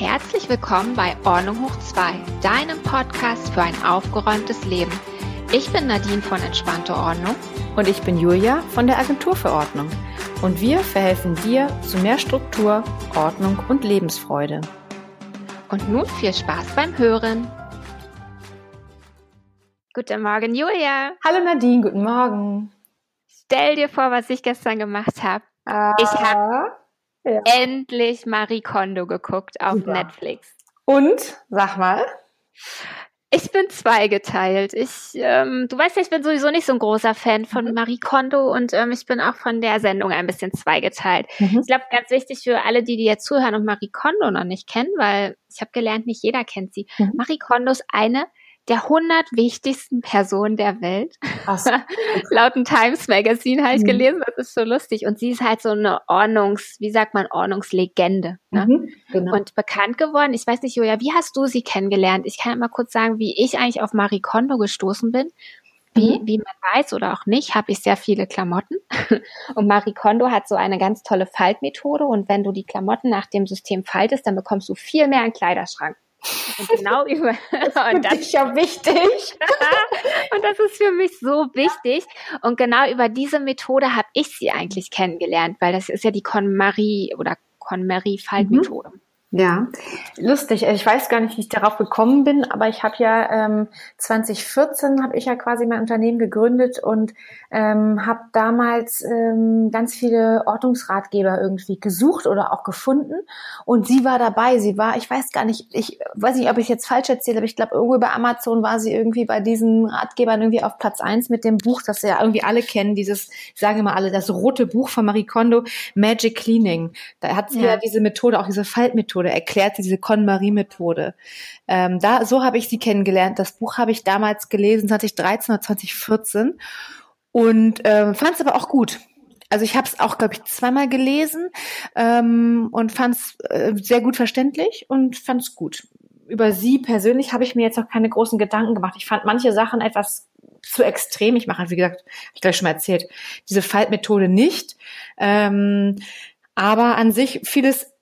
Herzlich willkommen bei Ordnung hoch 2, deinem Podcast für ein aufgeräumtes Leben. Ich bin Nadine von Entspannte Ordnung. Und ich bin Julia von der Agentur für Ordnung. Und wir verhelfen dir zu mehr Struktur, Ordnung und Lebensfreude. Und nun viel Spaß beim Hören. Guten Morgen, Julia. Hallo Nadine, guten Morgen. Stell dir vor, was ich gestern gemacht habe. Ah, Ich habe ja. endlich Marie Kondo geguckt auf Super. Netflix. Und, sag mal. Ich bin zweigeteilt. Ich, ähm, du weißt ja, ich bin sowieso nicht so ein großer Fan von Mhm. Marie Kondo und ähm, ich bin auch von der Sendung ein bisschen zweigeteilt. Mhm. Ich glaube, ganz wichtig für alle, die, die jetzt zuhören und Marie Kondo noch nicht kennen, weil ich habe gelernt, nicht jeder kennt sie. Mhm. Marie Kondo ist eine der 100 wichtigsten Personen der Welt. Krass. Laut dem Times Magazine habe ich Mhm. gelesen, das ist so lustig. Und sie ist halt so eine Ordnungs, wie sagt man, Ordnungslegende. Ne? Mhm. Genau. Und bekannt geworden, ich weiß nicht, Julia, wie hast du sie kennengelernt? Ich kann mal kurz sagen, wie ich eigentlich auf Marie Kondo gestoßen bin. Wie, Mhm. wie man weiß oder auch nicht, habe ich sehr viele Klamotten. Und Marie Kondo hat so eine ganz tolle Faltmethode. Und wenn du die Klamotten nach dem System faltest, dann bekommst du viel mehr einen Kleiderschrank. Und genau über, und das ist ja wichtig. und das ist für mich so wichtig. Und genau über diese Methode habe ich sie eigentlich kennengelernt, weil das ist ja die KonMari oder KonMari-Faltmethode. Ja, lustig. Ich weiß gar nicht, wie ich darauf gekommen bin, aber ich habe ja ähm, 2014 habe ich ja quasi mein Unternehmen gegründet und ähm, habe damals ähm, ganz viele Ordnungsratgeber irgendwie gesucht oder auch gefunden und sie war dabei. Sie war, ich weiß gar nicht, ich weiß nicht, ob ich jetzt falsch erzähle, aber ich glaube irgendwo bei Amazon war sie irgendwie bei diesen Ratgebern irgendwie auf Platz eins mit dem Buch, das ja irgendwie alle kennen, dieses, ich sage mal alle, das rote Buch von Marie Kondo, Magic Cleaning. Da hat sie ja, Ja. diese Methode, auch diese Faltmethode, erklärt sie diese KonMari-Methode. Ähm, da, so habe ich sie kennengelernt. Das Buch habe ich damals gelesen, 2013 oder 2014 und ähm, fand es aber auch gut. Also ich habe es auch, glaube ich, zweimal gelesen ähm, und fand es äh, sehr gut verständlich und fand es gut. Über sie persönlich habe ich mir jetzt noch keine großen Gedanken gemacht. Ich fand manche Sachen etwas zu extrem. Ich mache, wie gesagt, hab ich gleich schon mal erzählt, diese Faltmethode nicht. Ähm, aber an sich vieles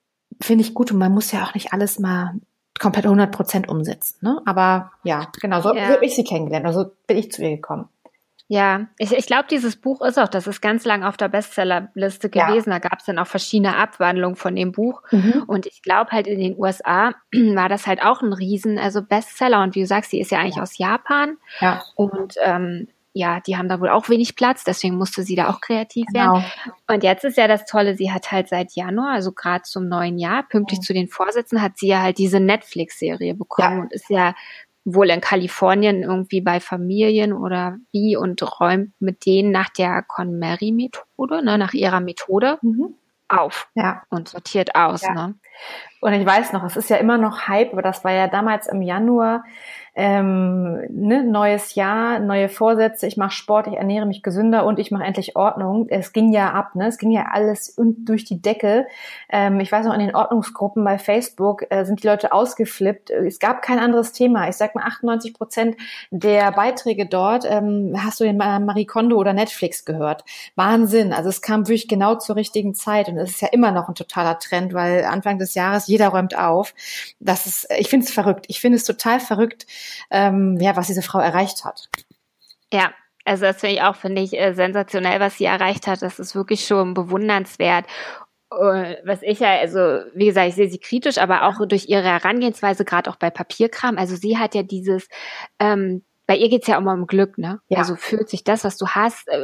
finde ich gut und man muss ja auch nicht alles mal komplett 100 Prozent umsetzen. Ne? Aber ja, genau, so Ja. habe ich sie kennengelernt. Also bin ich zu ihr gekommen. Ja, ich, ich glaube, dieses Buch ist auch, das ist ganz lang auf der Bestsellerliste Ja. gewesen. Da gab es dann auch verschiedene Abwandlungen von dem Buch. Und ich glaube halt in den USA war das halt auch ein Riesen, also Bestseller. Und wie du sagst, die ist ja eigentlich aus Japan. Ja, Und ähm, ja, die haben da wohl auch wenig Platz, deswegen musste sie da auch kreativ werden. genau. Und jetzt ist ja das Tolle, sie hat halt seit Januar, also gerade zum neuen Jahr, pünktlich Mhm. zu den Vorsitzenden, hat sie ja halt diese Netflix-Serie bekommen Ja. und ist ja wohl in Kalifornien irgendwie bei Familien oder wie und räumt mit denen nach der KonMari-Methode, ne, nach ihrer Methode Mhm. auf Ja. und sortiert aus. Ja. Ne? Und ich weiß noch, es ist ja immer noch Hype, aber das war ja damals im Januar, ähm, ne, neues Jahr, neue Vorsätze, ich mache Sport, ich ernähre mich gesünder und ich mache endlich Ordnung. Es ging ja ab, ne? Es ging ja alles durch die Decke. Ähm, ich weiß noch, in den Ordnungsgruppen bei Facebook äh, sind die Leute ausgeflippt. Es gab kein anderes Thema. Ich sag mal, 98 Prozent der Beiträge dort ähm, hast du Ma- Marie Kondo oder Netflix gehört. Wahnsinn. Also es kam wirklich genau zur richtigen Zeit und es ist ja immer noch ein totaler Trend, weil Anfang des Jahres jeder räumt auf. Das ist, ich finde es verrückt. Ich finde es total verrückt, ähm, ja, was diese Frau erreicht hat. Ja, also das finde ich auch, finde ich, äh, sensationell, was sie erreicht hat. Das ist wirklich schon bewundernswert. Äh, Was ich ja, also wie gesagt, ich sehe sie kritisch, aber auch durch ihre Herangehensweise, gerade auch bei Papierkram. Also sie hat ja dieses, ähm, bei ihr geht's ja immer um Glück, ne? Ja. Also fühlt sich das, was du hast, äh,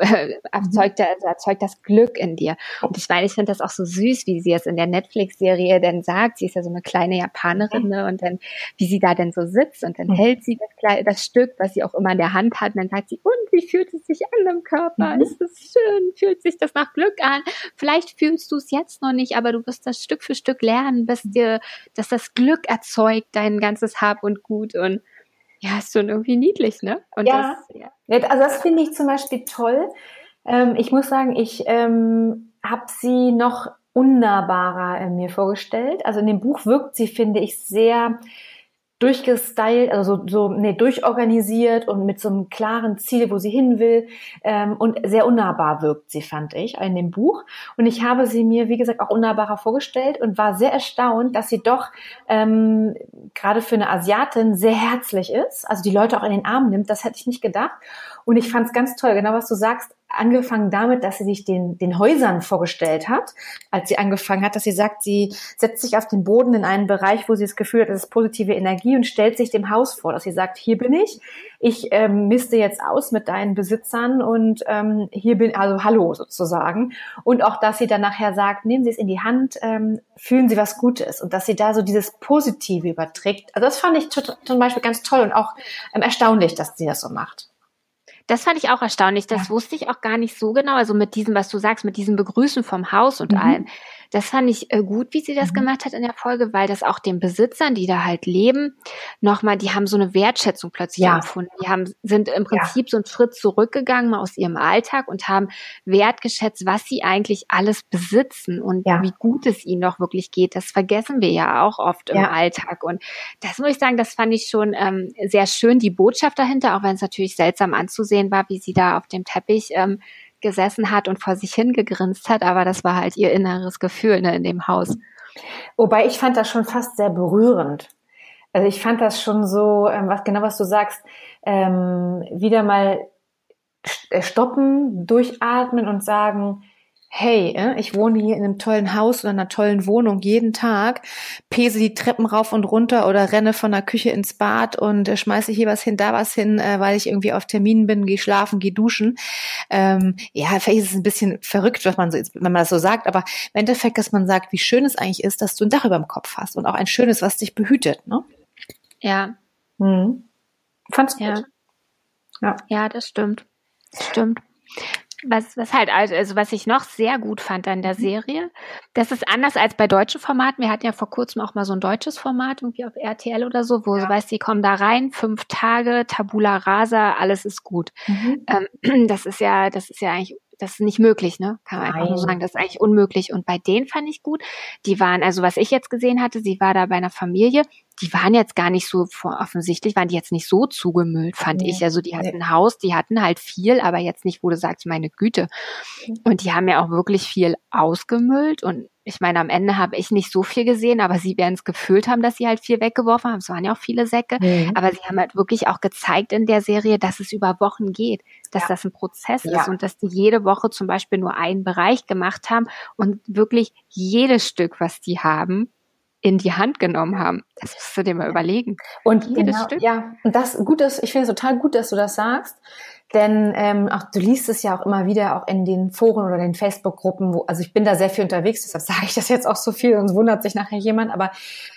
äh, erzeugt, also erzeugt das Glück in dir. Und ich meine, ich finde das auch so süß, wie sie es in der Netflix-Serie dann sagt. Sie ist ja so eine kleine Japanerin, ne? Und dann, wie sie da denn so sitzt und dann Mhm. hält sie das, das Stück, was sie auch immer in der Hand hat, und dann sagt sie, und wie fühlt es sich an im Körper? Mhm. Ist es schön? Fühlt sich das nach Glück an? Vielleicht fühlst du es jetzt noch nicht, aber du wirst das Stück für Stück lernen, bis dir, dass das Glück erzeugt, dein ganzes Hab und Gut und ja, ist schon irgendwie niedlich, ne? Und Ja. das, ja. Also das finde ich zum Beispiel toll. Ähm, ich muss sagen, ich ähm, habe sie noch unnahbarer in mir vorgestellt. Also in dem Buch wirkt sie, finde ich, sehr durchgestylt, also so, so nee, durchorganisiert und mit so einem klaren Ziel, wo sie hin will. Ähm, und sehr unnahbar wirkt sie, fand ich, in dem Buch. Und ich habe sie mir, wie gesagt, auch unnahbarer vorgestellt und war sehr erstaunt, dass sie doch ähm, gerade für eine Asiatin sehr herzlich ist, also die Leute auch in den Arm nimmt, das hätte ich nicht gedacht. Und ich fand es ganz toll, genau was du sagst, angefangen damit, dass sie sich den, den Häusern vorgestellt hat, als sie angefangen hat, dass sie sagt, sie setzt sich auf den Boden in einen Bereich, wo sie das Gefühl hat, das ist positive Energie und stellt sich dem Haus vor, dass sie sagt, hier bin ich, ich ähm, misste jetzt aus mit deinen Besitzern und ähm, hier bin, also hallo sozusagen. Und auch, dass sie dann nachher sagt, nehmen Sie es in die Hand, ähm, fühlen Sie was Gutes und dass sie da so dieses Positive überträgt. Also das fand ich zum Beispiel ganz toll und auch ähm, erstaunlich, dass sie das so macht. Das fand ich auch erstaunlich. Das ja. wusste ich auch gar nicht so genau. Also mit diesem, was du sagst, mit diesem Begrüßen vom Haus und mhm. allem. Das fand ich äh, gut, wie sie das mhm. gemacht hat in der Folge, weil das auch den Besitzern, die da halt leben, nochmal, die haben so eine Wertschätzung plötzlich ja. empfunden. Die haben, sind im Prinzip ja. so einen Schritt zurückgegangen mal aus ihrem Alltag und haben wertgeschätzt, was sie eigentlich alles besitzen und ja. wie gut es ihnen noch wirklich geht. Das vergessen wir ja auch oft im Alltag. Und das muss ich sagen, das fand ich schon ähm, sehr schön, die Botschaft dahinter, auch wenn es natürlich seltsam anzusehen war, wie sie da auf dem Teppich ähm, gesessen hat und vor sich hingegrinst hat, aber das war halt ihr inneres Gefühl ne, in dem Haus. Wobei ich fand das schon fast sehr berührend. Also ich fand das schon so, ähm, was genau was du sagst, ähm, wieder mal äh, stoppen, durchatmen und sagen, hey, äh, ich wohne hier in einem tollen Haus oder einer tollen Wohnung jeden Tag, pese die Treppen rauf und runter oder renne von der Küche ins Bad und äh, schmeiße hier was hin, da was hin, äh, weil ich irgendwie auf Terminen bin, gehe schlafen, gehe duschen. Ähm, ja, vielleicht ist es ein bisschen verrückt, was man so, wenn man das so sagt, aber im Endeffekt, dass man sagt, wie schön es eigentlich ist, dass du ein Dach über dem Kopf hast und auch ein schönes, was dich behütet, ne? Ja. Hm. Fand's ja. gut. Ja. Ja, das stimmt. Das stimmt. Was, was halt, also was ich noch sehr gut fand an der mhm. Serie, das ist anders als bei deutschen Formaten. Wir hatten ja vor kurzem auch mal so ein deutsches Format, irgendwie auf RTL oder so, wo ja. du weißt, die kommen da rein, fünf Tage, Tabula Rasa, alles ist gut. Mhm. Ähm, das ist ja, das ist ja eigentlich das ist nicht möglich, ne? Kann man Nein. einfach nur sagen, das ist eigentlich unmöglich. Und bei denen fand ich gut. Die waren, also was ich jetzt gesehen hatte, sie war da bei einer Familie, die waren jetzt gar nicht so offensichtlich, waren die jetzt nicht so zugemüllt, fand nee. ich. Also die hatten ein Haus, die hatten halt viel, aber jetzt nicht, wo du sagst, meine Güte. Und die haben ja auch wirklich viel ausgemüllt und ich meine, am Ende habe ich nicht so viel gesehen, aber sie werden es gefühlt haben, dass sie halt viel weggeworfen haben. Es waren ja auch viele Säcke. Mhm. Aber sie haben halt wirklich auch gezeigt in der Serie, dass es über Wochen geht, dass ja. das ein Prozess ja. ist und dass die jede Woche zum Beispiel nur einen Bereich gemacht haben und wirklich jedes Stück, was die haben, in die Hand genommen haben. Das musst du dir mal überlegen. Und jedes genau, Stück. Ja, und das gut ist, ich finde es total gut, dass du das sagst. Denn ähm, auch du liest es ja auch immer wieder auch in den Foren oder den Facebook-Gruppen, wo, also ich bin da sehr viel unterwegs, deshalb sage ich das jetzt auch so viel, sonst wundert sich nachher jemand, aber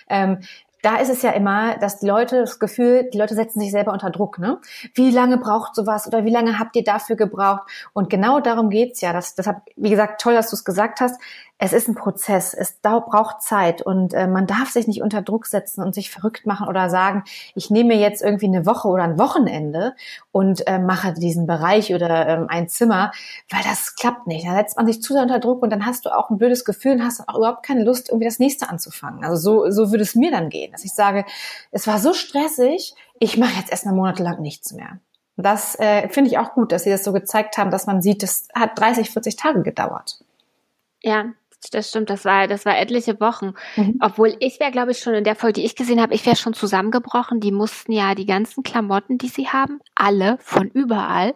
ähm, da ist es ja immer, dass die Leute das Gefühl, die Leute setzen sich selber unter Druck. Ne? Wie lange braucht sowas oder wie lange habt ihr dafür gebraucht? Und genau darum geht's ja. Das, deshalb, wie gesagt, toll, dass du es gesagt hast es ist ein Prozess, es braucht Zeit und äh, man darf sich nicht unter Druck setzen und sich verrückt machen oder sagen, ich nehme jetzt irgendwie eine Woche oder ein Wochenende und äh, mache diesen Bereich oder ähm, ein Zimmer, weil das klappt nicht. Da setzt man sich zu sehr unter Druck und dann hast du auch ein blödes Gefühl und hast auch überhaupt keine Lust, irgendwie das nächste anzufangen. Also so, so würde es mir dann gehen, dass ich sage, es war so stressig, ich mache jetzt erstmal monatelang nichts mehr. Das äh, finde ich auch gut, dass sie das so gezeigt haben, dass man sieht, das hat 30, 40 Tage gedauert. Ja, das stimmt, das war, das war etliche Wochen. Mhm. Obwohl ich wäre, glaube ich, schon in der Folge, die ich gesehen habe, ich wäre schon zusammengebrochen. Die mussten ja die ganzen Klamotten, die sie haben, alle von überall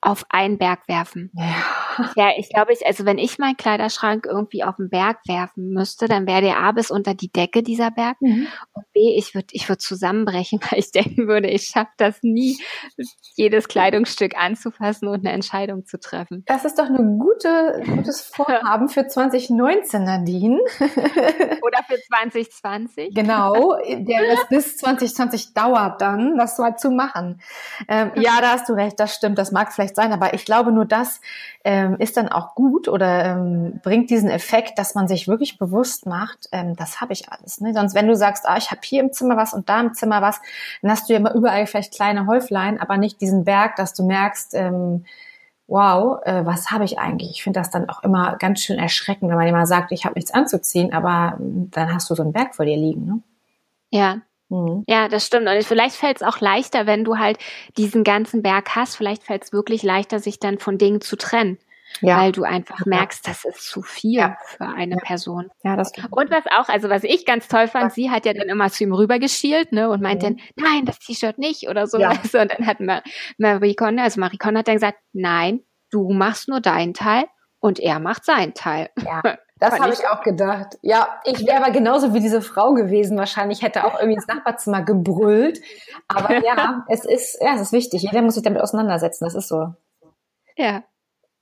auf einen Berg werfen. Ja. ja, ich glaube, ich, also wenn ich meinen Kleiderschrank irgendwie auf den Berg werfen müsste, dann wäre der A bis unter die Decke dieser Berg mhm. und B, ich würde ich würde zusammenbrechen, weil ich denken würde, ich schaffe das nie, jedes Kleidungsstück anzufassen und eine Entscheidung zu treffen. Das ist doch ein gute, gutes Vorhaben für 2019, Nadine. Oder für 2020. Genau, der das bis 2020 dauert dann, das mal zu machen. Ähm, ja, da hast du recht, das stimmt, das mag vielleicht vielleicht sein, aber ich glaube, nur das ähm, ist dann auch gut oder ähm, bringt diesen Effekt, dass man sich wirklich bewusst macht, ähm, das habe ich alles. Ne? Sonst, wenn du sagst, ah, ich habe hier im Zimmer was und da im Zimmer was, dann hast du ja immer überall vielleicht kleine Häuflein, aber nicht diesen Berg, dass du merkst, ähm, wow, äh, was habe ich eigentlich? Ich finde das dann auch immer ganz schön erschreckend, wenn man immer sagt, ich habe nichts anzuziehen, aber ähm, dann hast du so einen Berg vor dir liegen. Ne? Ja, Mhm. Ja, das stimmt. Und vielleicht fällt es auch leichter, wenn du halt diesen ganzen Berg hast. Vielleicht fällt es wirklich leichter, sich dann von Dingen zu trennen. Ja. Weil du einfach merkst, das ist zu viel ja. für eine ja. Person. Ja, das Und was auch, also was ich ganz toll fand, sie hat ja dann immer zu ihm rübergeschielt, ne, und meinte mhm. dann, nein, das T-Shirt nicht oder so. Und dann hat Marie Conde, also Marie Conde hat dann gesagt, nein, du machst nur deinen Teil und er macht seinen Teil. Ja. Das habe ich auch gedacht. Ja, ich wäre aber genauso wie diese Frau gewesen. Wahrscheinlich hätte auch irgendwie ins Nachbarzimmer gebrüllt. Aber ja, es ist, ja, es ist wichtig. Jeder muss sich damit auseinandersetzen. Das ist so. Ja.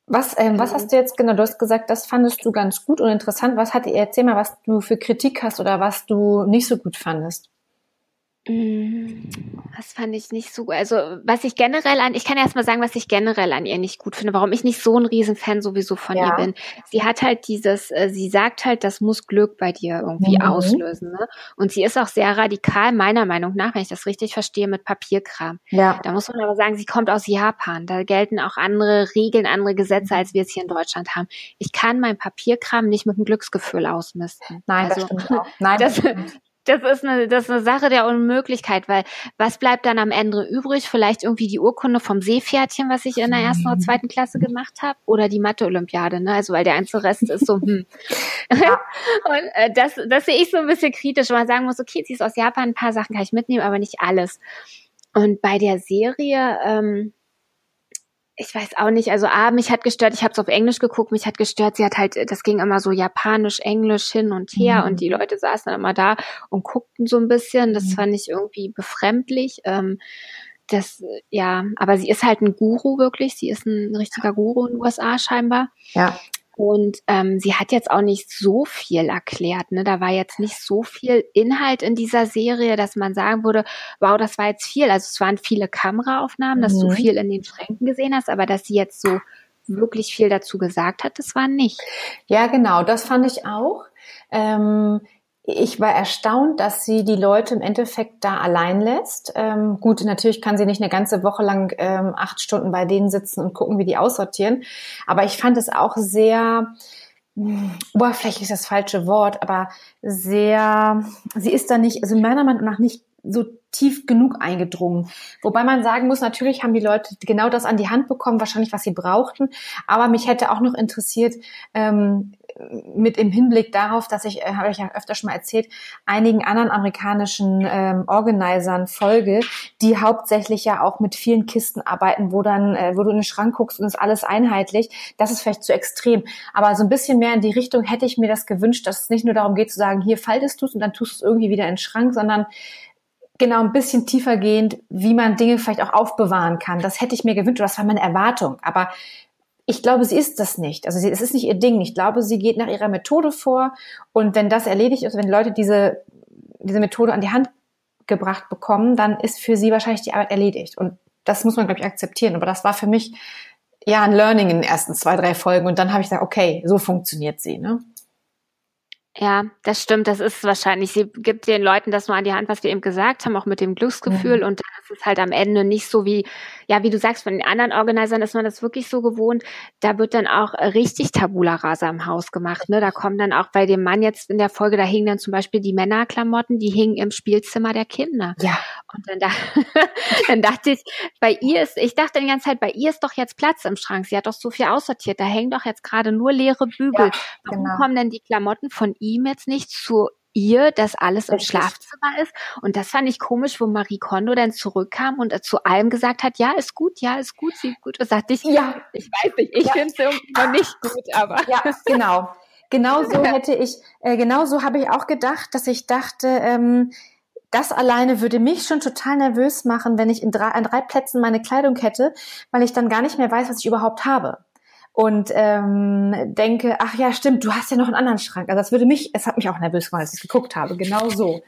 Was, ähm, was hast du jetzt genau? Du hast gesagt, das fandest du ganz gut und interessant. Was hat erzähl mal, was du für Kritik hast oder was du nicht so gut fandest? Mm, das fand ich nicht so, also was ich generell an, ich kann erst mal sagen, was ich generell an ihr nicht gut finde, warum ich nicht so ein Riesenfan sowieso von ja. ihr bin. Sie hat halt dieses, äh, sie sagt halt, das muss Glück bei dir irgendwie mhm. auslösen. Ne? Und sie ist auch sehr radikal, meiner Meinung nach, wenn ich das richtig verstehe, mit Papierkram. Ja. Da muss man aber sagen, sie kommt aus Japan. Da gelten auch andere Regeln, andere Gesetze, als wir es hier in Deutschland haben. Ich kann mein Papierkram nicht mit einem Glücksgefühl ausmisten. Nein, also, das stimmt auch. Nein, das, das ist eine, das ist eine Sache der Unmöglichkeit, weil was bleibt dann am Ende übrig? Vielleicht irgendwie die Urkunde vom Seepferdchen, was ich in der ersten oder zweiten Klasse gemacht habe, oder die Mathe-Olympiade, ne? Also weil der einzige Rest ist so, hm. Ja. Und äh, das, das sehe ich so ein bisschen kritisch, weil man sagen muss, okay, sie ist aus Japan, ein paar Sachen kann ich mitnehmen, aber nicht alles. Und bei der Serie, ähm, ich weiß auch nicht, also A, mich hat gestört, ich habe es auf Englisch geguckt, mich hat gestört, sie hat halt, das ging immer so japanisch, englisch hin und her mhm. und die Leute saßen dann immer da und guckten so ein bisschen, das mhm. fand ich irgendwie befremdlich. Ähm, das, ja, aber sie ist halt ein Guru wirklich, sie ist ein richtiger Guru in den USA scheinbar. Ja. Und ähm, sie hat jetzt auch nicht so viel erklärt. Ne? Da war jetzt nicht so viel Inhalt in dieser Serie, dass man sagen würde, wow, das war jetzt viel. Also es waren viele Kameraaufnahmen, dass mhm. du viel in den Schränken gesehen hast, aber dass sie jetzt so wirklich viel dazu gesagt hat, das war nicht. Ja, genau, das fand ich auch. Ähm, ich war erstaunt, dass sie die Leute im Endeffekt da allein lässt. Ähm, gut, natürlich kann sie nicht eine ganze Woche lang ähm, acht Stunden bei denen sitzen und gucken, wie die aussortieren. Aber ich fand es auch sehr, hm, oberflächlich ist das falsche Wort, aber sehr, sie ist da nicht, also meiner Meinung nach nicht so tief genug eingedrungen. Wobei man sagen muss, natürlich haben die Leute genau das an die Hand bekommen, wahrscheinlich was sie brauchten. Aber mich hätte auch noch interessiert, ähm, mit im Hinblick darauf, dass ich, äh, habe ich ja öfter schon mal erzählt, einigen anderen amerikanischen ähm, Organisern folge, die hauptsächlich ja auch mit vielen Kisten arbeiten, wo dann, äh, wo du in den Schrank guckst und ist alles einheitlich. Das ist vielleicht zu extrem. Aber so ein bisschen mehr in die Richtung hätte ich mir das gewünscht, dass es nicht nur darum geht zu sagen, hier faltest du es und dann tust du es irgendwie wieder in den Schrank, sondern genau ein bisschen tiefer gehend, wie man Dinge vielleicht auch aufbewahren kann. Das hätte ich mir gewünscht, das war meine Erwartung. Aber ich glaube, sie ist das nicht. Also sie, es ist nicht ihr Ding. Ich glaube, sie geht nach ihrer Methode vor. Und wenn das erledigt ist, wenn Leute diese, diese Methode an die Hand gebracht bekommen, dann ist für sie wahrscheinlich die Arbeit erledigt. Und das muss man, glaube ich, akzeptieren. Aber das war für mich ja ein Learning in den ersten zwei, drei Folgen. Und dann habe ich gesagt, okay, so funktioniert sie. Ne? Ja, das stimmt. Das ist wahrscheinlich, sie gibt den Leuten das nur an die Hand, was wir eben gesagt haben, auch mit dem Glücksgefühl. Mhm. Und dann ist es halt am Ende nicht so wie, ja, wie du sagst, von den anderen Organisern ist man das wirklich so gewohnt. Da wird dann auch richtig Tabula Rasa im Haus gemacht. Ne? Da kommen dann auch bei dem Mann jetzt in der Folge, da hingen dann zum Beispiel die Männerklamotten, die hingen im Spielzimmer der Kinder. Ja. Und dann, da, dann dachte ich, bei ihr ist, ich dachte die ganze Zeit, bei ihr ist doch jetzt Platz im Schrank. Sie hat doch so viel aussortiert. Da hängen doch jetzt gerade nur leere Bügel. Ja, Warum genau. kommen denn die Klamotten von ihm jetzt nicht zu ihr, dass alles im Schlafzimmer ist. Und das fand ich komisch, wo Marie Kondo dann zurückkam und zu allem gesagt hat, ja, ist gut, ja, ist gut, sieht gut. Und sagte ich, ja, ich weiß nicht, ich ja. finde es irgendwie noch nicht gut, aber. Ja, genau. Genau so hätte ich, äh, genau so habe ich auch gedacht, dass ich dachte, ähm, das alleine würde mich schon total nervös machen, wenn ich in drei, an drei Plätzen meine Kleidung hätte, weil ich dann gar nicht mehr weiß, was ich überhaupt habe und ähm, denke, ach ja, stimmt, du hast ja noch einen anderen Schrank. Also das würde mich, es hat mich auch nervös gemacht, als ich geguckt habe, genau so.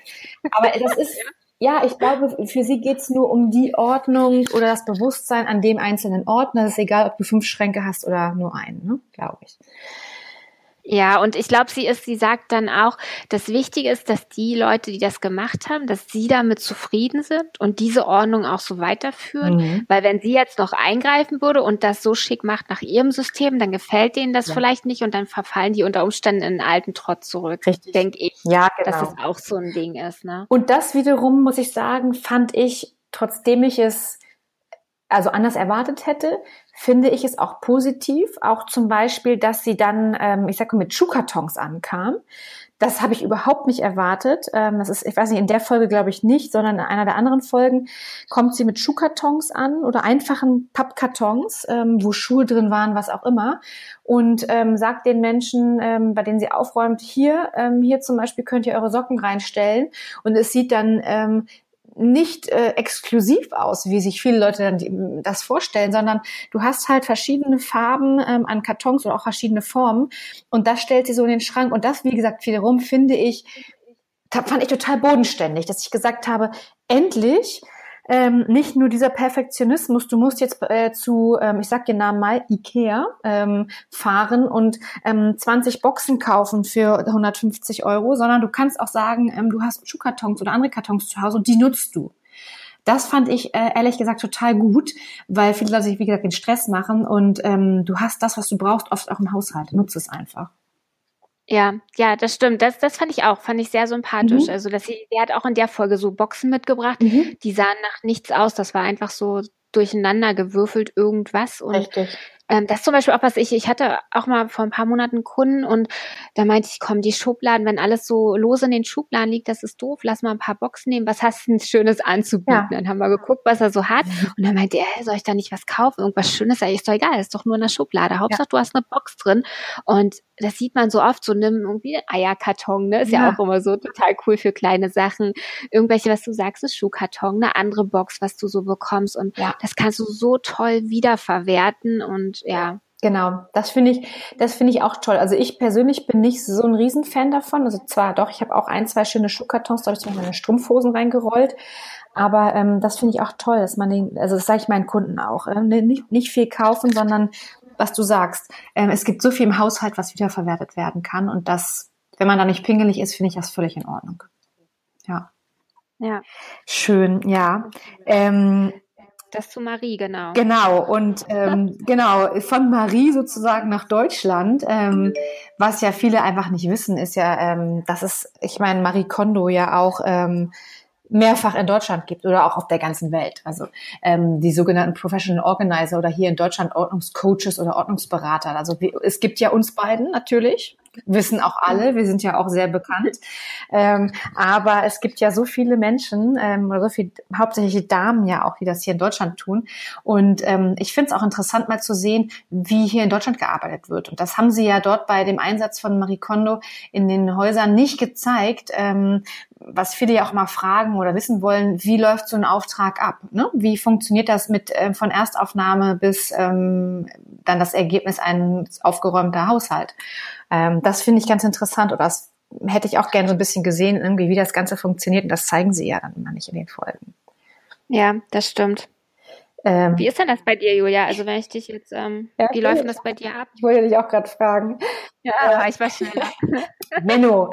Aber das ist, ja, ich glaube, für sie geht's nur um die Ordnung oder das Bewusstsein an dem einzelnen Ort. Das ist egal, ob du fünf Schränke hast oder nur einen, ne? glaube ich. Ja, und ich glaube, sie ist, sie sagt dann auch, das Wichtige ist, dass die Leute, die das gemacht haben, dass sie damit zufrieden sind und diese Ordnung auch so weiterführen. Mhm. Weil wenn sie jetzt noch eingreifen würde und das so schick macht nach ihrem System, dann gefällt denen das ja. vielleicht nicht und dann verfallen die unter Umständen in einen alten Trott zurück. Richtig. Denke ich. Ja, genau. Dass es auch so ein Ding ist, ne? Und das wiederum, muss ich sagen, fand ich, trotzdem ich es also anders erwartet hätte, finde ich es auch positiv. Auch zum Beispiel, dass sie dann, ähm, ich sag mal, mit Schuhkartons ankam. Das habe ich überhaupt nicht erwartet. Ähm, das ist, ich weiß nicht, in der Folge glaube ich nicht, sondern in einer der anderen Folgen kommt sie mit Schuhkartons an oder einfachen Pappkartons, ähm, wo Schuhe drin waren, was auch immer. Und ähm, sagt den Menschen, ähm, bei denen sie aufräumt, hier, ähm, hier zum Beispiel könnt ihr eure Socken reinstellen. Und es sieht dann ähm, nicht äh, exklusiv aus, wie sich viele Leute dann das vorstellen, sondern du hast halt verschiedene Farben ähm, an Kartons oder auch verschiedene Formen. Und das stellt sie so in den Schrank. Und das, wie gesagt, wiederum finde ich, fand ich total bodenständig, dass ich gesagt habe, endlich ähm, nicht nur dieser Perfektionismus, du musst jetzt äh, zu, ähm, ich sag den Namen mal, Ikea ähm, fahren und ähm, 20 Boxen kaufen für 150 Euro, sondern du kannst auch sagen, ähm, du hast Schuhkartons oder andere Kartons zu Hause und die nutzt du. Das fand ich äh, ehrlich gesagt total gut, weil viele Leute sich, wie gesagt, den Stress machen und ähm, du hast das, was du brauchst, oft auch im Haushalt. Nutze es einfach. Ja, ja, das stimmt. Das, das fand ich auch, fand ich sehr sympathisch. Mhm. Also, dass sie, der hat auch in der Folge so Boxen mitgebracht, mhm. die sahen nach nichts aus. Das war einfach so durcheinander gewürfelt irgendwas. Und Richtig. Ähm, das zum Beispiel auch was ich, ich hatte auch mal vor ein paar Monaten Kunden und da meinte ich, komm, die Schubladen, wenn alles so lose in den Schubladen liegt, das ist doof, lass mal ein paar Boxen nehmen, was hast du denn Schönes anzubieten? Ja. Dann haben wir geguckt, was er so hat und dann meinte er, soll ich da nicht was kaufen, irgendwas Schönes? Ja, ist doch egal, ist doch nur in der Schublade. Hauptsache, ja. du hast eine Box drin und das sieht man so oft, so nimm irgendwie einen Eierkarton, ne? Ist ja. ja. auch immer so total cool für kleine Sachen. Irgendwelche, was du sagst, ist Schuhkarton, eine andere Box, was du so bekommst. Und ja. das kannst du so toll wiederverwerten und ja. Genau, das finde ich, das finde ich auch toll. Also ich persönlich bin nicht so ein Riesenfan davon. Also zwar doch, ich habe auch ein, zwei schöne Schuhkartons, da habe ich zum Beispiel meine Strumpfhosen reingerollt. Aber ähm, das finde ich auch toll, dass man den, also das sage ich meinen Kunden auch, äh, nicht, nicht viel kaufen, sondern was du sagst. Ähm, es gibt so viel im Haushalt, was wiederverwertet werden kann. Und das, wenn man da nicht pingelig ist, finde ich das völlig in Ordnung. Ja. Ja. Schön, ja. Ähm, das zu Marie, genau. Genau, und ähm, genau, von Marie sozusagen nach Deutschland. Ähm, was ja viele einfach nicht wissen, ist ja, ähm, dass es, ich meine, Marie Kondo ja auch ähm, mehrfach in Deutschland gibt oder auch auf der ganzen Welt. Also ähm, die sogenannten Professional Organizer oder hier in Deutschland Ordnungscoaches oder Ordnungsberater. Also es gibt ja uns beiden natürlich, wissen auch alle, wir sind ja auch sehr bekannt. Ähm, aber es gibt ja so viele Menschen, ähm, oder so viele, hauptsächlich Damen ja auch, die das hier in Deutschland tun. Und ähm, ich finde es auch interessant mal zu sehen, wie hier in Deutschland gearbeitet wird. Und das haben sie ja dort bei dem Einsatz von Marie Kondo in den Häusern nicht gezeigt, ähm, was viele ja auch mal fragen oder wissen wollen, wie läuft so ein Auftrag ab? Ne? Wie funktioniert das mit äh, von Erstaufnahme bis ähm, dann das Ergebnis ein aufgeräumter Haushalt? Ähm, das finde ich ganz interessant oder das hätte ich auch gerne so ein bisschen gesehen, irgendwie, wie das Ganze funktioniert. Und das zeigen sie ja dann immer nicht in den Folgen. Ja, das stimmt. Ähm, wie ist denn das bei dir, Julia? Also wenn ich dich jetzt, ähm, ja, wie läuft das bei dir ab? Ich wollte dich auch gerade fragen. Ja, äh, ich war schneller. Menno.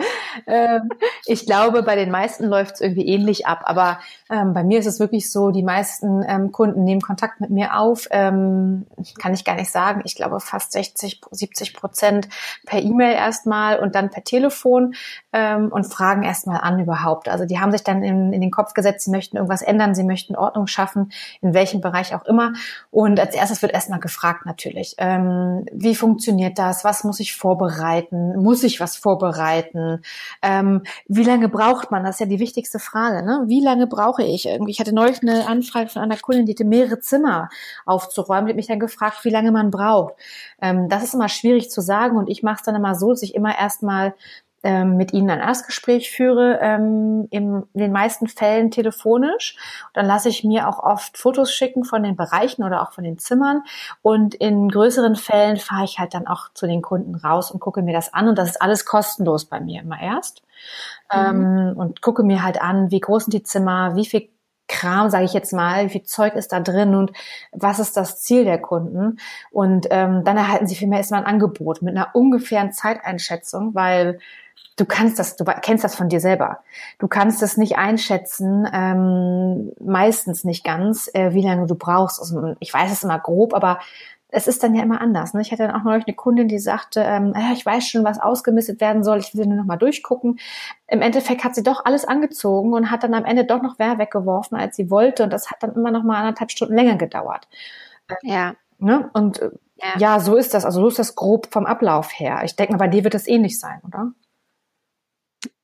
Ähm, ich glaube, bei den meisten läuft es irgendwie ähnlich ab, aber ähm, bei mir ist es wirklich so, die meisten ähm, Kunden nehmen Kontakt mit mir auf, ähm, kann ich gar nicht sagen. Ich glaube fast 60, 70 Prozent per E-Mail erstmal und dann per Telefon ähm, und fragen erstmal an überhaupt. Also die haben sich dann in, in den Kopf gesetzt, sie möchten irgendwas ändern, sie möchten Ordnung schaffen, in welchem Bereich auch immer. Und als erstes wird erstmal gefragt natürlich, ähm, wie funktioniert das, was muss ich vorbereiten? Vorbereiten? Muss ich was vorbereiten? Ähm, wie lange braucht man? Das ist ja die wichtigste Frage. Ne? Wie lange brauche ich? Ich hatte neulich eine Anfrage von einer Kundin, die hatte mehrere Zimmer aufzuräumen. Die hat mich dann gefragt, wie lange man braucht. Ähm, das ist immer schwierig zu sagen und ich mache es dann immer so, dass ich immer erstmal ähm, mit ihnen ein Erstgespräch führe, ähm, in den meisten Fällen telefonisch. Dann lasse ich mir auch oft Fotos schicken von den Bereichen oder auch von den Zimmern. Und in größeren Fällen fahre ich halt dann auch zu den Kunden raus und gucke mir das an. Und das ist alles kostenlos bei mir immer erst. Mhm. Ähm, und gucke mir halt an, wie groß sind die Zimmer, wie viel Kram, sage ich jetzt mal, wie viel Zeug ist da drin und was ist das Ziel der Kunden. Und ähm, dann erhalten sie vielmehr erstmal ein Angebot mit einer ungefähren Zeiteinschätzung, weil du kannst das, du kennst das von dir selber. Du kannst es nicht einschätzen, ähm, meistens nicht ganz, äh, wie lange du brauchst. Also ich weiß es immer grob, aber es ist dann ja immer anders. Ne? Ich hatte dann auch neulich eine Kundin, die sagte, ähm, ja, ich weiß schon, was ausgemistet werden soll, ich will nur noch mal durchgucken. Im Endeffekt hat sie doch alles angezogen und hat dann am Ende doch noch mehr weggeworfen, als sie wollte. Und das hat dann immer noch mal anderthalb Stunden länger gedauert. Ja. Ne? Und äh, ja. ja, so ist das. Also so ist das grob vom Ablauf her. Ich denke mal, bei dir wird das ähnlich sein, oder?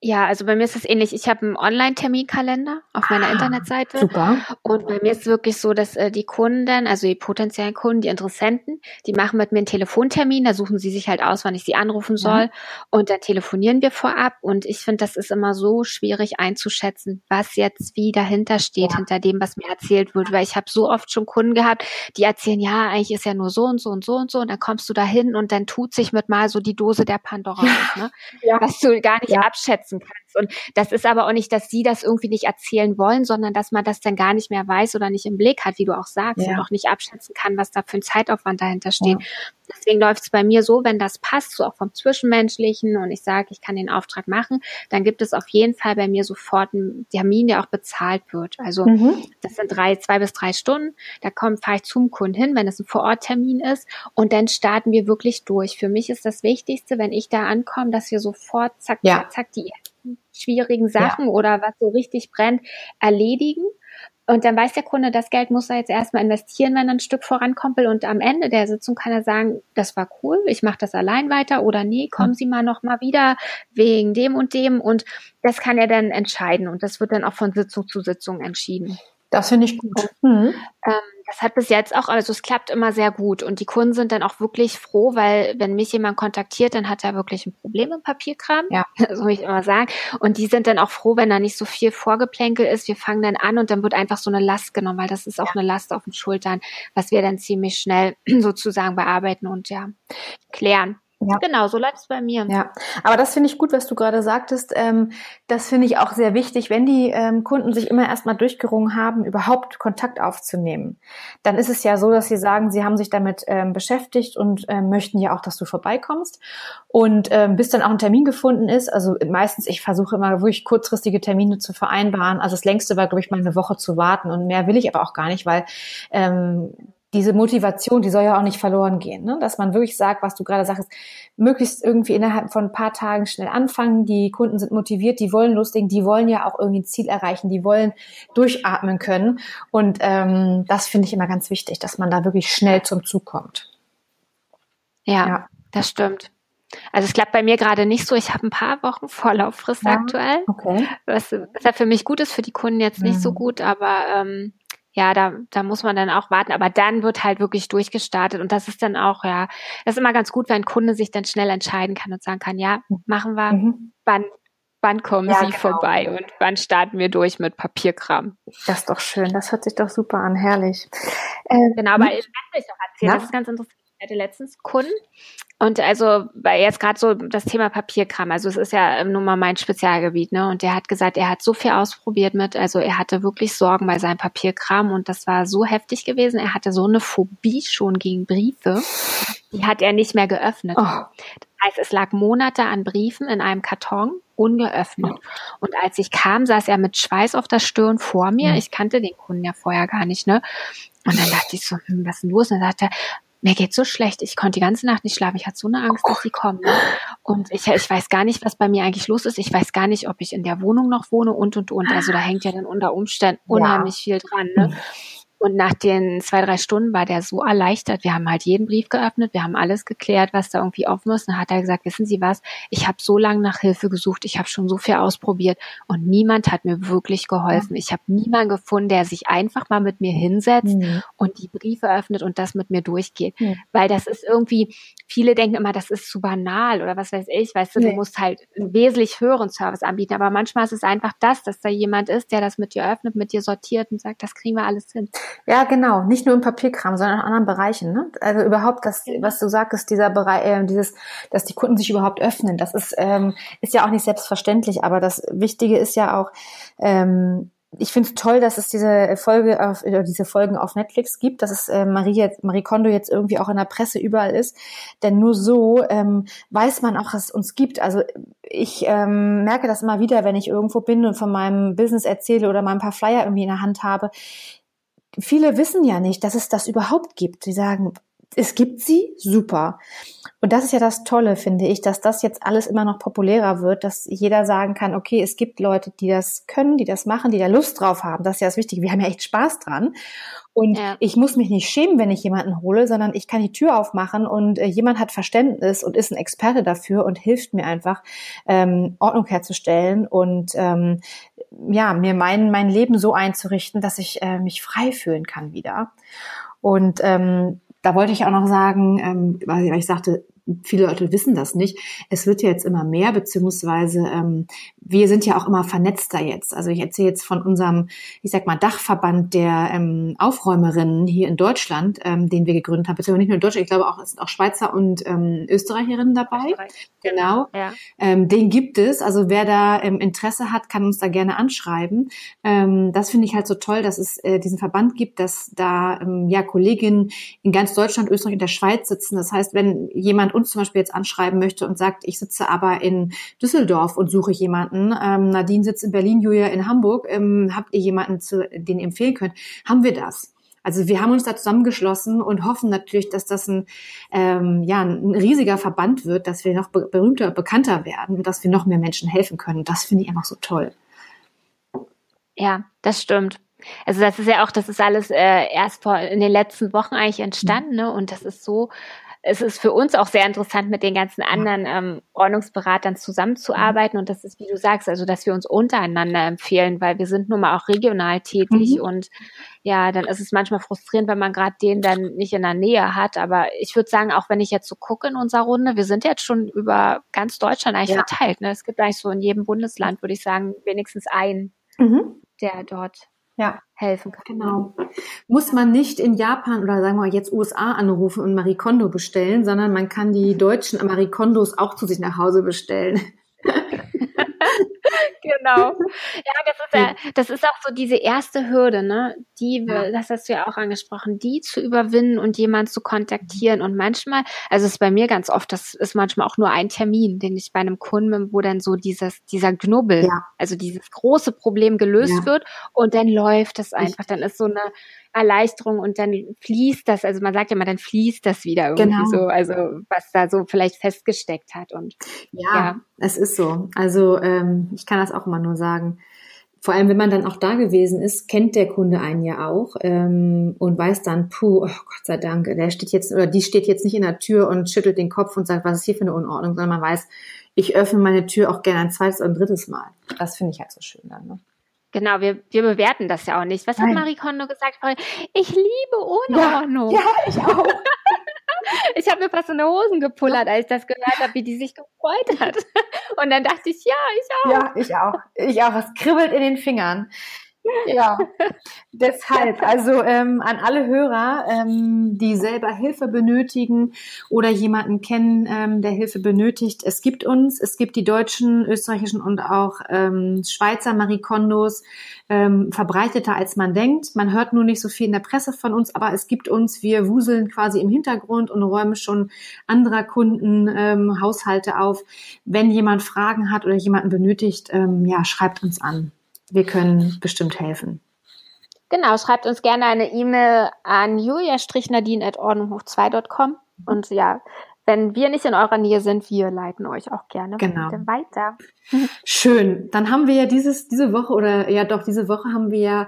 Ja, also bei mir ist es ähnlich. Ich habe einen Online-Terminkalender auf meiner ah, Internetseite. Super. Und bei mir ist es wirklich so, dass äh, die Kunden, also die potenziellen Kunden, die Interessenten, die machen mit mir einen Telefontermin, da suchen sie sich halt aus, wann ich sie anrufen soll. Ja. Und dann telefonieren wir vorab. Und ich finde, das ist immer so schwierig einzuschätzen, was jetzt wie dahinter steht, ja. hinter dem, was mir erzählt wird. Weil ich habe so oft schon Kunden gehabt, die erzählen, ja, eigentlich ist ja nur so und so und so und so. Und dann kommst du da hin und dann tut sich mit mal so die Dose der Pandora auf, ne? ja. was du gar nicht abschätzen umsetzen kannst. Und das ist aber auch nicht, dass sie das irgendwie nicht erzählen wollen, sondern dass man das dann gar nicht mehr weiß oder nicht im Blick hat, wie du auch sagst, ja. und auch nicht abschätzen kann, was da für ein Zeitaufwand dahinter steht. Ja. Deswegen läuft es bei mir so, wenn das passt, so auch vom Zwischenmenschlichen und ich sage, ich kann den Auftrag machen, dann gibt es auf jeden Fall bei mir sofort einen Termin, der auch bezahlt wird. Also mhm. das sind drei, zwei bis drei Stunden. Da kommt, fahre ich zum Kunden hin, wenn es ein Vororttermin ist und dann starten wir wirklich durch. Für mich ist das Wichtigste, wenn ich da ankomme, dass wir sofort zack, ja. zack, zack die schwierigen Sachen ja. oder was so richtig brennt, erledigen und dann weiß der Kunde, das Geld muss er jetzt erstmal investieren, wenn er ein Stück vorankommt. Und am Ende der Sitzung kann er sagen, das war cool, ich mache das allein weiter oder nee, kommen Sie mal noch mal wieder wegen dem und dem. Und das kann er dann entscheiden. Und das wird dann auch von Sitzung zu Sitzung entschieden. Das finde ich gut. Mhm. Ähm, das hat bis jetzt auch, also es klappt immer sehr gut und die Kunden sind dann auch wirklich froh, weil wenn mich jemand kontaktiert, dann hat er wirklich ein Problem im Papierkram, ja. so will ich immer sagen. Und die sind dann auch froh, wenn da nicht so viel Vorgeplänkel ist. Wir fangen dann an und dann wird einfach so eine Last genommen, weil das ist auch ja. eine Last auf den Schultern, was wir dann ziemlich schnell sozusagen bearbeiten und ja klären. Ja. Genau, so läuft es bei mir. Ja, aber das finde ich gut, was du gerade sagtest. Ähm, das finde ich auch sehr wichtig, wenn die ähm, Kunden sich immer erstmal durchgerungen haben, überhaupt Kontakt aufzunehmen. Dann ist es ja so, dass sie sagen, sie haben sich damit ähm, beschäftigt und ähm, möchten ja auch, dass du vorbeikommst. Und ähm, bis dann auch ein Termin gefunden ist, also meistens, ich versuche immer wirklich kurzfristige Termine zu vereinbaren. Also das längste war, glaube ich, mal eine Woche zu warten und mehr will ich aber auch gar nicht, weil ähm, diese Motivation, die soll ja auch nicht verloren gehen, ne? dass man wirklich sagt, was du gerade sagst, möglichst irgendwie innerhalb von ein paar Tagen schnell anfangen. Die Kunden sind motiviert, die wollen loslegen, die wollen ja auch irgendwie ein Ziel erreichen, die wollen durchatmen können. Und ähm, das finde ich immer ganz wichtig, dass man da wirklich schnell zum Zug kommt. Ja, ja. das stimmt. Also es klappt bei mir gerade nicht so. Ich habe ein paar Wochen Vorlauffrist ja, aktuell, okay. was, was ja für mich gut ist, für die Kunden jetzt nicht mhm. so gut, aber ähm, ja, da, da muss man dann auch warten. Aber dann wird halt wirklich durchgestartet. Und das ist dann auch, ja, das ist immer ganz gut, wenn ein Kunde sich dann schnell entscheiden kann und sagen kann, ja, machen wir, mhm. wann, wann kommen ja, Sie genau. vorbei und wann starten wir durch mit Papierkram. Das ist doch schön, das hört sich doch super an, herrlich. Ähm, genau, aber ich möchte euch noch erzählen, das ist ganz interessant. Ich hatte letztens Kunden, und also, weil jetzt gerade so das Thema Papierkram, also es ist ja nun mal mein Spezialgebiet, ne? Und der hat gesagt, er hat so viel ausprobiert mit, also er hatte wirklich Sorgen bei seinem Papierkram und das war so heftig gewesen. Er hatte so eine Phobie schon gegen Briefe, die hat er nicht mehr geöffnet. Oh. Das heißt, es lag Monate an Briefen in einem Karton ungeöffnet. Und als ich kam, saß er mit Schweiß auf der Stirn vor mir. Ich kannte den Kunden ja vorher gar nicht, ne? Und dann dachte ich so, hm, was ist denn los? Und dann sagte er, mir geht's so schlecht, ich konnte die ganze Nacht nicht schlafen, ich hatte so eine Angst, dass sie kommen. Und ich, ich weiß gar nicht, was bei mir eigentlich los ist. Ich weiß gar nicht, ob ich in der Wohnung noch wohne und und und. Also da hängt ja dann unter Umständen unheimlich ja. viel dran. Ne? Und nach den zwei, drei Stunden war der so erleichtert. Wir haben halt jeden Brief geöffnet, wir haben alles geklärt, was da irgendwie offen ist. Und dann hat er gesagt, wissen Sie was, ich habe so lange nach Hilfe gesucht, ich habe schon so viel ausprobiert und niemand hat mir wirklich geholfen. Ich habe niemanden gefunden, der sich einfach mal mit mir hinsetzt mhm. und die Briefe öffnet und das mit mir durchgeht. Mhm. Weil das ist irgendwie, viele denken immer, das ist zu banal oder was weiß ich, weißt du, nee. du musst halt einen wesentlich höheren Service anbieten. Aber manchmal ist es einfach das, dass da jemand ist, der das mit dir öffnet, mit dir sortiert und sagt, das kriegen wir alles hin. Ja, genau. Nicht nur im Papierkram, sondern in anderen Bereichen. Ne? Also überhaupt das, was du sagst, dieser Bereich, äh, dieses, dass die Kunden sich überhaupt öffnen, das ist, ähm, ist ja auch nicht selbstverständlich. Aber das Wichtige ist ja auch, ähm, ich finde es toll, dass es diese Folge auf, äh, diese Folgen auf Netflix gibt, dass es äh, Marie, jetzt, Marie Kondo jetzt irgendwie auch in der Presse überall ist. Denn nur so ähm, weiß man auch, dass es uns gibt. Also ich ähm, merke das immer wieder, wenn ich irgendwo bin und von meinem Business erzähle oder mal ein paar Flyer irgendwie in der Hand habe. Viele wissen ja nicht, dass es das überhaupt gibt. Sie sagen, es gibt sie, super. Und das ist ja das Tolle, finde ich, dass das jetzt alles immer noch populärer wird, dass jeder sagen kann, okay, es gibt Leute, die das können, die das machen, die da Lust drauf haben. Das ist ja das Wichtige. Wir haben ja echt Spaß dran. Und ja. ich muss mich nicht schämen, wenn ich jemanden hole, sondern ich kann die Tür aufmachen und äh, jemand hat Verständnis und ist ein Experte dafür und hilft mir einfach, ähm, Ordnung herzustellen und ähm, ja, mir mein, mein Leben so einzurichten, dass ich äh, mich frei fühlen kann wieder. Und ähm, da wollte ich auch noch sagen, ähm, weil ich sagte, viele Leute wissen das nicht. Es wird ja jetzt immer mehr, beziehungsweise ähm, wir sind ja auch immer vernetzter jetzt. Also ich erzähle jetzt von unserem, ich sag mal, Dachverband der ähm, Aufräumerinnen hier in Deutschland, ähm, den wir gegründet haben, beziehungsweise nicht nur in Deutschland, ich glaube auch, es sind auch Schweizer und ähm, Österreicherinnen dabei. Genau. Ja. Ähm, den gibt es. Also wer da ähm, Interesse hat, kann uns da gerne anschreiben. Ähm, das finde ich halt so toll, dass es äh, diesen Verband gibt, dass da ähm, ja Kolleginnen in ganz Deutschland, Österreich und der Schweiz sitzen. Das heißt, wenn jemand uns zum Beispiel jetzt anschreiben möchte und sagt, ich sitze aber in Düsseldorf und suche jemanden, ähm, Nadine sitzt in Berlin, Julia in Hamburg, ähm, habt ihr jemanden, zu, den ihr empfehlen könnt, haben wir das. Also wir haben uns da zusammengeschlossen und hoffen natürlich, dass das ein, ähm, ja, ein riesiger Verband wird, dass wir noch berühmter und bekannter werden und dass wir noch mehr Menschen helfen können. Das finde ich einfach so toll. Ja, das stimmt. Also das ist ja auch, das ist alles äh, erst vor in den letzten Wochen eigentlich entstanden, ne? Und das ist so es ist für uns auch sehr interessant, mit den ganzen anderen ähm, Ordnungsberatern zusammenzuarbeiten. Und das ist, wie du sagst, also dass wir uns untereinander empfehlen, weil wir sind nun mal auch regional tätig mhm. und ja, dann ist es manchmal frustrierend, wenn man gerade den dann nicht in der Nähe hat. Aber ich würde sagen, auch wenn ich jetzt so gucke in unserer Runde, wir sind jetzt schon über ganz Deutschland eigentlich ja. verteilt. Ne? Es gibt eigentlich so in jedem Bundesland, würde ich sagen, wenigstens einen, mhm. der dort ja. helfen kann. Genau. Muss man nicht in Japan oder sagen wir mal jetzt USA anrufen und Marie Kondo bestellen, sondern man kann die deutschen Marie Kondos auch zu sich nach Hause bestellen. genau. Ja, das ist ja, das ist auch so diese erste Hürde, ne? Die, ja. das hast du ja auch angesprochen, die zu überwinden und jemand zu kontaktieren. Und manchmal, also es ist bei mir ganz oft, das ist manchmal auch nur ein Termin, den ich bei einem Kunden, wo dann so dieses, dieser Knubbel, ja. also dieses große Problem gelöst wird und dann läuft das einfach. Dann ist so eine Erleichterung und dann fließt das, also man sagt ja immer, dann fließt das wieder irgendwie genau. so, also was da so vielleicht festgesteckt hat und ja, ja. es ist so. Also ähm, ich kann das auch immer nur sagen. Vor allem, wenn man dann auch da gewesen ist, kennt der Kunde einen ja auch ähm, und weiß dann, puh, oh Gott sei Dank, der steht jetzt oder die steht jetzt nicht in der Tür und schüttelt den Kopf und sagt, was ist hier für eine Unordnung, sondern man weiß, ich öffne meine Tür auch gerne ein zweites ein drittes Mal. Das finde ich halt so schön dann. Ne? Genau, wir, wir bewerten das ja auch nicht. Was Nein. hat Marie Kondo gesagt? Ich liebe Unordnung. Ja, ja ich auch. ich habe mir fast in die Hosen gepullert, als ich das gehört habe, wie die sich gefreut hat. Und dann dachte ich, ja, ich auch. Ja, ich auch. Ich auch. Es kribbelt in den Fingern. Ja, deshalb, also ähm, an alle Hörer, ähm, die selber Hilfe benötigen oder jemanden kennen, ähm, der Hilfe benötigt. Es gibt uns, es gibt die deutschen, österreichischen und auch ähm, Schweizer Marikondos, ähm, verbreiteter als man denkt. Man hört nur nicht so viel in der Presse von uns, aber es gibt uns, wir wuseln quasi im Hintergrund und räumen schon anderer Kunden ähm, Haushalte auf. Wenn jemand Fragen hat oder jemanden benötigt, ähm, ja, schreibt uns an wir können bestimmt helfen. Genau, schreibt uns gerne eine E-Mail an julia-nadine.ordnunghoch2.com und ja, wenn wir nicht in eurer Nähe sind, wir leiten euch auch gerne genau. weiter. Schön. Dann haben wir ja dieses, diese Woche oder ja doch, diese Woche haben wir ja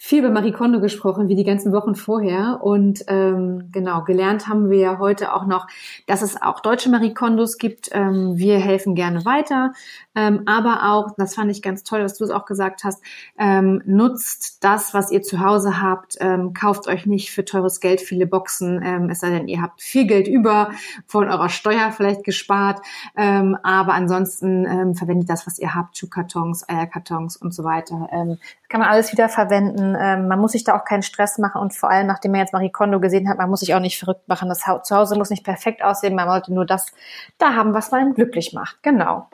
viel über Marie Kondo gesprochen, wie die ganzen Wochen vorher. Und ähm, genau, gelernt haben wir ja heute auch noch, dass es auch deutsche Marie Kondos gibt. Ähm, wir helfen gerne weiter. Ähm, aber auch, das fand ich ganz toll, was du es auch gesagt hast, ähm, nutzt das, was ihr zu Hause habt. Ähm, kauft euch nicht für teures Geld viele Boxen, ähm, es sei denn, ihr habt viel Geld über, von eurer Steuer vielleicht gespart. Ähm, aber ansonsten ähm, verwendet das, was ihr habt, Schuhkartons, Eierkartons und so weiter. Ähm, kann man alles wieder verwenden. Ähm, man muss sich da auch keinen Stress machen und vor allem, nachdem man jetzt Marie Kondo gesehen hat, man muss sich auch nicht verrückt machen. Das Zuhause muss nicht perfekt aussehen, man sollte nur das da haben, was man glücklich macht. Genau.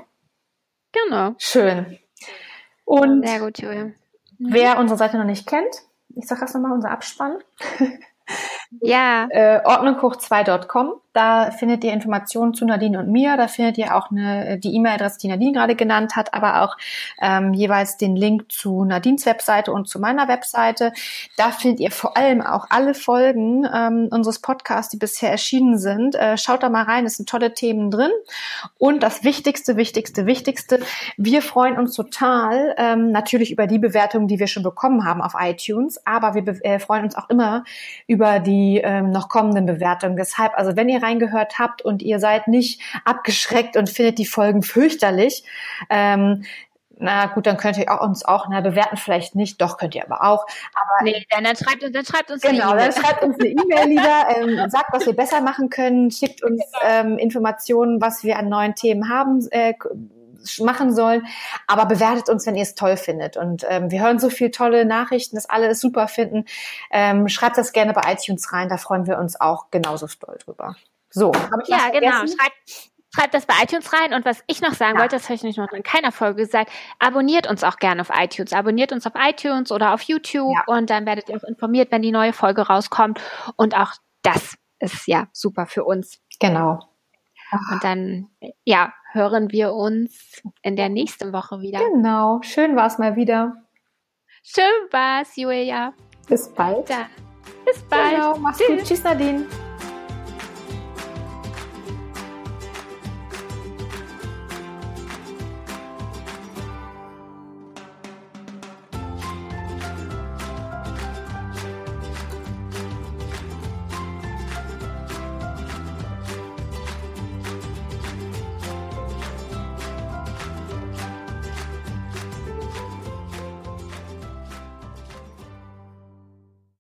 Genau. Schön. Und Sehr gut, Julia. Wer unsere Seite noch nicht kennt, ich sage das nochmal, unser Abspann. Ja. Äh, ordnunghoch2.com. Da findet ihr Informationen zu Nadine und mir. Da findet ihr auch eine, die E-Mail-Adresse, die Nadine gerade genannt hat, aber auch ähm, jeweils den Link zu Nadines Webseite und zu meiner Webseite. Da findet ihr vor allem auch alle Folgen ähm, unseres Podcasts, die bisher erschienen sind. Äh, schaut da mal rein, es sind tolle Themen drin. Und das Wichtigste, Wichtigste, Wichtigste, wir freuen uns total ähm, natürlich über die Bewertungen, die wir schon bekommen haben auf iTunes, aber wir äh, freuen uns auch immer über die ähm, noch kommenden Bewertungen. Deshalb, also wenn ihr reingehört habt und ihr seid nicht abgeschreckt und findet die Folgen fürchterlich, ähm, na gut, dann könnt ihr auch uns auch, na, bewerten vielleicht nicht, doch könnt ihr aber auch. Aber nee, dann, dann schreibt uns, dann schreibt uns genau, dann schreibt uns eine E-Mail lieber, ähm, sagt, was wir besser machen können, schickt uns ähm, Informationen, was wir an neuen Themen haben, äh, machen sollen. Aber bewertet uns, wenn ihr es toll findet. Und ähm, wir hören so viel tolle Nachrichten, dass alle es super finden. Ähm, schreibt das gerne bei iTunes rein, da freuen wir uns auch genauso stolz drüber. So, habe ich Ja, genau. Schreibt, schreibt das bei iTunes rein. Und was ich noch sagen ja. wollte, das habe ich nicht noch in keiner Folge gesagt, abonniert uns auch gerne auf iTunes. Abonniert uns auf iTunes oder auf YouTube ja. und dann werdet ihr auch informiert, wenn die neue Folge rauskommt. Und auch das ist ja super für uns. Genau. Und dann, ja, hören wir uns in der nächsten Woche wieder. Genau. Schön war es mal wieder. Schön war's, Julia. Bis bald. Ja. Bis bald. Genau. Mach's Tschüss. gut. Tschüss, Nadine.